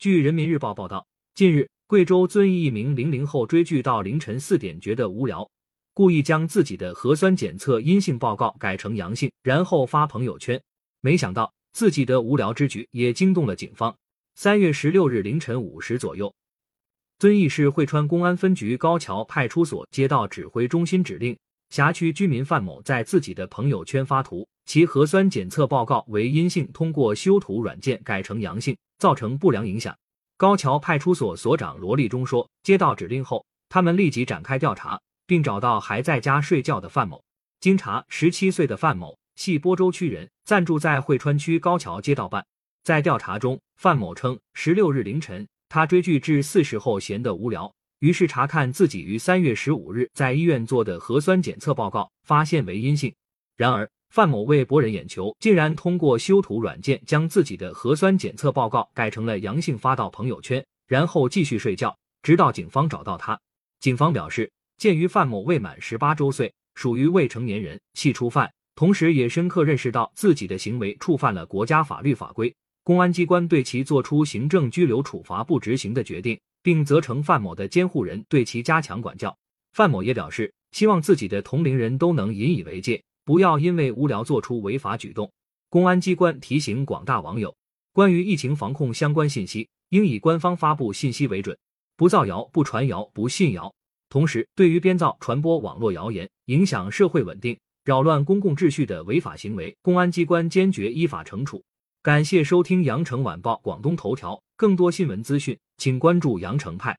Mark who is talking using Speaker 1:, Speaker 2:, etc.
Speaker 1: 据人民日报报道，近日，贵州遵义一名零零后追剧到凌晨四点，觉得无聊，故意将自己的核酸检测阴性报告改成阳性，然后发朋友圈。没想到自己的无聊之举也惊动了警方。三月十六日凌晨五时左右，遵义市汇川公安分局高桥派出所接到指挥中心指令，辖区居民范某在自己的朋友圈发图，其核酸检测报告为阴性，通过修图软件改成阳性。造成不良影响。高桥派出所所长罗立忠说：“接到指令后，他们立即展开调查，并找到还在家睡觉的范某。经查，十七岁的范某系播州区人，暂住在汇川区高桥街道办。在调查中，范某称，十六日凌晨，他追剧至四时后闲得无聊，于是查看自己于三月十五日在医院做的核酸检测报告，发现为阴性。然而。”范某为博人眼球，竟然通过修图软件将自己的核酸检测报告改成了阳性，发到朋友圈，然后继续睡觉，直到警方找到他。警方表示，鉴于范某未满十八周岁，属于未成年人，系初犯，同时也深刻认识到自己的行为触犯了国家法律法规，公安机关对其作出行政拘留处罚不执行的决定，并责成范某的监护人对其加强管教。范某也表示，希望自己的同龄人都能引以为戒。不要因为无聊做出违法举动。公安机关提醒广大网友，关于疫情防控相关信息，应以官方发布信息为准，不造谣、不传谣、不信谣。同时，对于编造、传播网络谣言，影响社会稳定、扰乱公共秩序的违法行为，公安机关坚决依法惩处。感谢收听羊城晚报广东头条，更多新闻资讯，请关注羊城派。